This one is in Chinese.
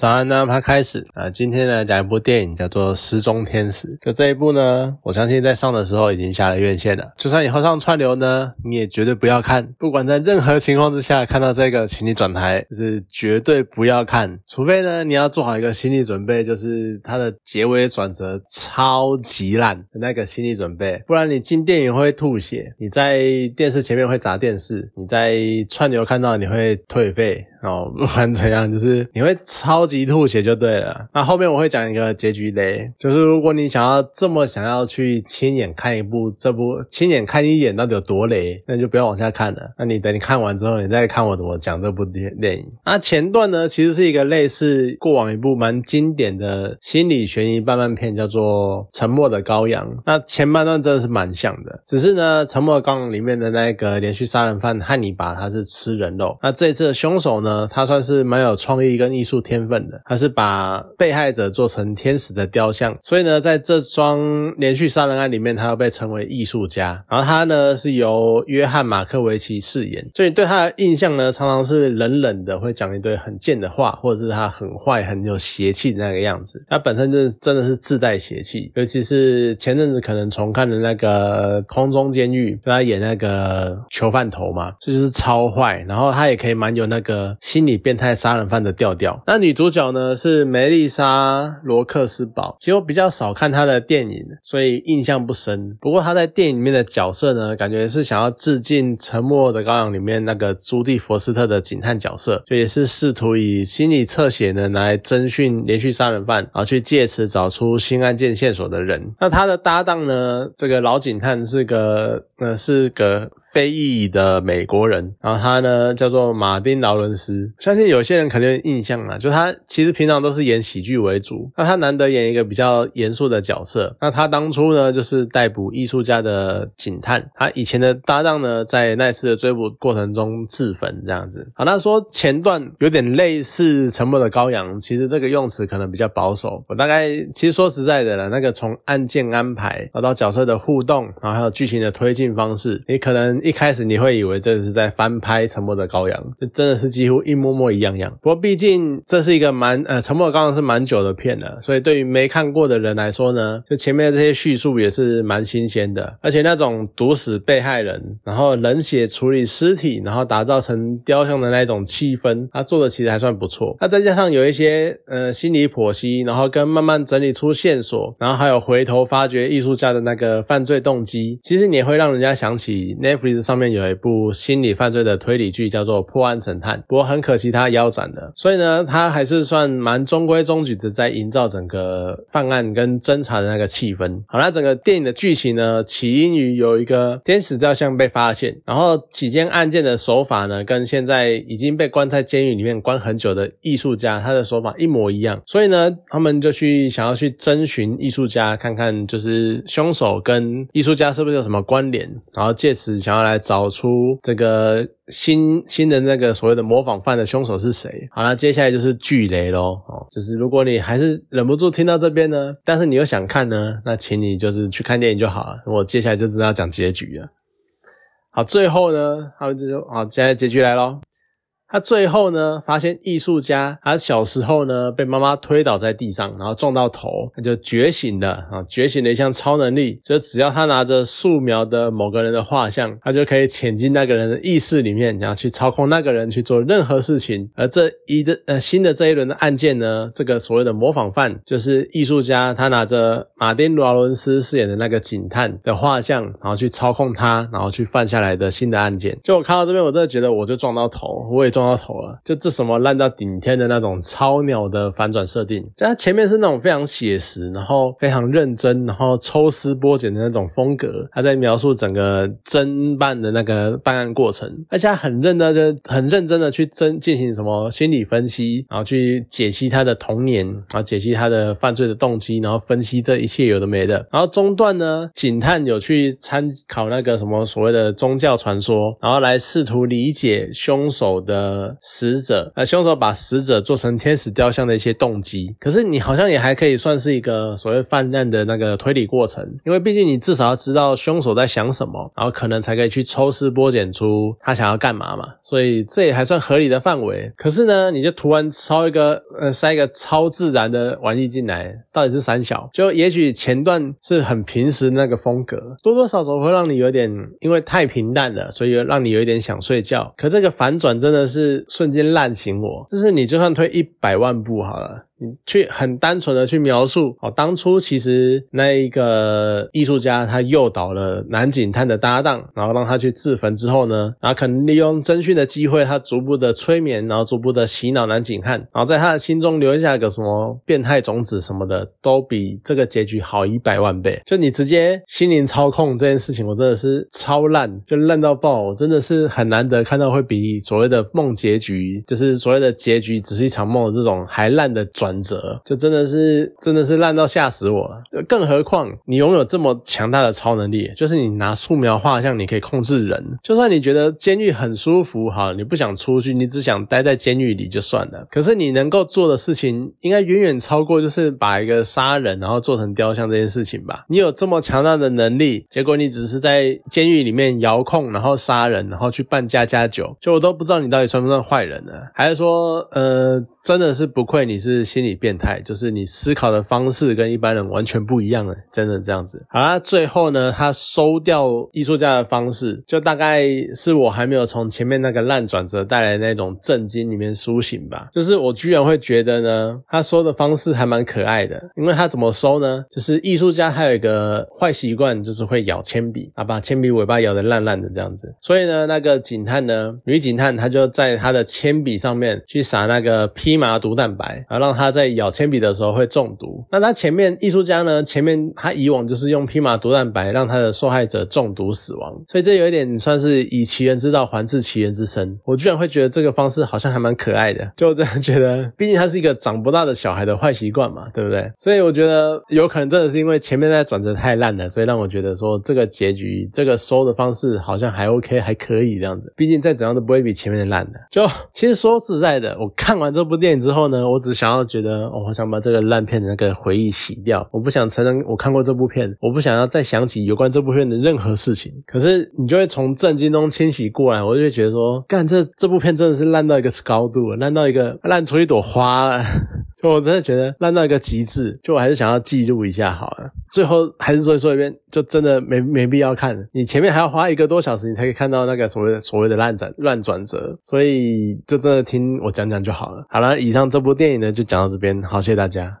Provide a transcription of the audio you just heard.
早安呢，拍开始啊，今天呢讲一部电影叫做《失踪天使》。就这一部呢，我相信在上的时候已经下了院线了。就算以后上串流呢，你也绝对不要看。不管在任何情况之下看到这个，请你转台，就是绝对不要看。除非呢，你要做好一个心理准备，就是它的结尾转折超级烂的那个心理准备。不然你进电影会吐血，你在电视前面会砸电视，你在串流看到你会退费。哦，不管怎样，就是你会超级吐血就对了。那后面我会讲一个结局雷，就是如果你想要这么想要去亲眼看一部这部亲眼看一眼到底有多雷，那就不要往下看了。那你等你看完之后，你再看我怎么讲这部电电影。那前段呢，其实是一个类似过往一部蛮经典的心理悬疑半慢片，叫做《沉默的羔羊》。那前半段真的是蛮像的，只是呢，《沉默的羔羊》里面的那个连续杀人犯汉尼拔，他是吃人肉。那这次的凶手呢？呃，他算是蛮有创意跟艺术天分的，他是把被害者做成天使的雕像，所以呢，在这桩连续杀人案里面，他又被称为艺术家。然后他呢是由约翰马克维奇饰演，所以对他的印象呢，常常是冷冷的，会讲一堆很贱的话，或者是他很坏、很有邪气的那个样子。他本身就是真的是自带邪气，尤其是前阵子可能重看的那个《空中监狱》，他演那个囚犯头嘛，这就是超坏。然后他也可以蛮有那个。心理变态杀人犯的调调。那女主角呢是梅丽莎·罗克斯堡。其实我比较少看她的电影，所以印象不深。不过她在电影里面的角色呢，感觉是想要致敬《沉默的羔羊》里面那个朱蒂·佛斯特的警探角色，就也是试图以心理侧写呢来侦讯连续杀人犯，然后去借此找出新案件线索的人。那他的搭档呢，这个老警探是个呃是个非裔的美国人，然后他呢叫做马丁·劳伦斯。相信有些人肯定有印象啊，就他其实平常都是演喜剧为主，那他难得演一个比较严肃的角色。那他当初呢，就是逮捕艺术家的警探，他以前的搭档呢，在那次的追捕过程中自焚这样子。好，那说前段有点类似《沉默的羔羊》，其实这个用词可能比较保守。我大概其实说实在的了，那个从案件安排，然后到角色的互动，然后还有剧情的推进方式，你可能一开始你会以为这是在翻拍《沉默的羔羊》，就真的是几乎。一模模一样样，不过毕竟这是一个蛮呃沉默刚刚是蛮久的片了，所以对于没看过的人来说呢，就前面的这些叙述也是蛮新鲜的，而且那种毒死被害人，然后冷血处理尸体，然后打造成雕像的那种气氛，他做的其实还算不错。那再加上有一些呃心理剖析，然后跟慢慢整理出线索，然后还有回头发掘艺术家的那个犯罪动机，其实你也会让人家想起 Netflix 上面有一部心理犯罪的推理剧，叫做《破案神探》，不过。很可惜他腰斩了，所以呢，他还是算蛮中规中矩的，在营造整个犯案跟侦查的那个气氛。好，那整个电影的剧情呢，起因于有一个天使雕像被发现，然后起件案件的手法呢，跟现在已经被关在监狱里面关很久的艺术家他的手法一模一样，所以呢，他们就去想要去征询艺术家，看看就是凶手跟艺术家是不是有什么关联，然后借此想要来找出这个。新新的那个所谓的模仿犯的凶手是谁？好了，接下来就是巨雷喽。哦，就是如果你还是忍不住听到这边呢，但是你又想看呢，那请你就是去看电影就好了。我接下来就知道讲结局了。好，最后呢，他们就说，好，现在结局来喽。他最后呢，发现艺术家他小时候呢被妈妈推倒在地上，然后撞到头，他就觉醒了啊，觉醒了一项超能力，就只要他拿着素描的某个人的画像，他就可以潜进那个人的意识里面，然后去操控那个人去做任何事情。而这一的呃新的这一轮的案件呢，这个所谓的模仿犯就是艺术家，他拿着马丁·罗伦斯饰演的那个警探的画像，然后去操控他，然后去犯下来的新的案件。就我看到这边，我真的觉得我就撞到头，我也撞。撞到头了，就这什么烂到顶天的那种超鸟的反转设定，就它前面是那种非常写实，然后非常认真，然后抽丝剥茧的那种风格，他在描述整个侦办的那个办案过程，而且他很认真的、很认真的去侦进行什么心理分析，然后去解析他的童年，然后解析他的犯罪的动机，然后分析这一切有的没的，然后中段呢，警探有去参考那个什么所谓的宗教传说，然后来试图理解凶手的。个死者，呃，凶手把死者做成天使雕像的一些动机。可是你好像也还可以算是一个所谓犯案的那个推理过程，因为毕竟你至少要知道凶手在想什么，然后可能才可以去抽丝剥茧出他想要干嘛嘛。所以这也还算合理的范围。可是呢，你就突然抄一个，呃，塞一个超自然的玩意进来，到底是三小？就也许前段是很平时那个风格，多多少少会让你有点，因为太平淡了，所以让你有一点想睡觉。可这个反转真的是是瞬间烂醒我，就是你就算推一百万步好了。你去很单纯的去描述哦，当初其实那一个艺术家他诱导了男警探的搭档，然后让他去自焚之后呢，然后可能利用侦讯的机会，他逐步的催眠，然后逐步的洗脑男警探，然后在他的心中留下一个什么变态种子什么的，都比这个结局好一百万倍。就你直接心灵操控这件事情，我真的是超烂，就烂到爆，我真的是很难得看到会比所谓的梦结局，就是所谓的结局只是一场梦的这种还烂的转。转折就真的是真的是烂到吓死我了，更何况你拥有这么强大的超能力，就是你拿素描画像，你可以控制人。就算你觉得监狱很舒服，哈，你不想出去，你只想待在监狱里就算了。可是你能够做的事情，应该远远超过就是把一个杀人然后做成雕像这件事情吧？你有这么强大的能力，结果你只是在监狱里面遥控，然后杀人，然后去办家家酒，就我都不知道你到底算不算坏人呢？还是说，呃？真的是不愧你是心理变态，就是你思考的方式跟一般人完全不一样了，真的这样子。好啦，最后呢，他收掉艺术家的方式，就大概是我还没有从前面那个烂转折带来那种震惊里面苏醒吧。就是我居然会觉得呢，他收的方式还蛮可爱的，因为他怎么收呢？就是艺术家他有一个坏习惯，就是会咬铅笔啊，把铅笔尾巴咬得烂烂的这样子。所以呢，那个警探呢，女警探，她就在他的铅笔上面去撒那个披麻毒蛋白，啊，让他在咬铅笔的时候会中毒。那他前面艺术家呢？前面他以往就是用匹马毒蛋白让他的受害者中毒死亡，所以这有一点算是以其人之道还治其人之身。我居然会觉得这个方式好像还蛮可爱的，就这样觉得。毕竟他是一个长不大的小孩的坏习惯嘛，对不对？所以我觉得有可能真的是因为前面在转折太烂了，所以让我觉得说这个结局这个收的方式好像还 OK 还可以这样子。毕竟再怎样都不会比前面的烂的。就其实说实在的，我看完这部。电影之后呢，我只想要觉觉得，我想把这个烂片的那个回忆洗掉。我不想承认我看过这部片，我不想要再想起有关这部片的任何事情。可是你就会从震惊中清洗过来，我就会觉得说，干这这部片真的是烂到一个高度，烂到一个烂出一朵花了。就我真的觉得烂到一个极致，就我还是想要记录一下好了。最后还是说说一遍，就真的没没必要看。你前面还要花一个多小时，你才可以看到那个所谓的所谓的烂转乱转折，所以就真的听我讲讲就好了。好了，以上这部电影呢就讲到这边，好，谢谢大家。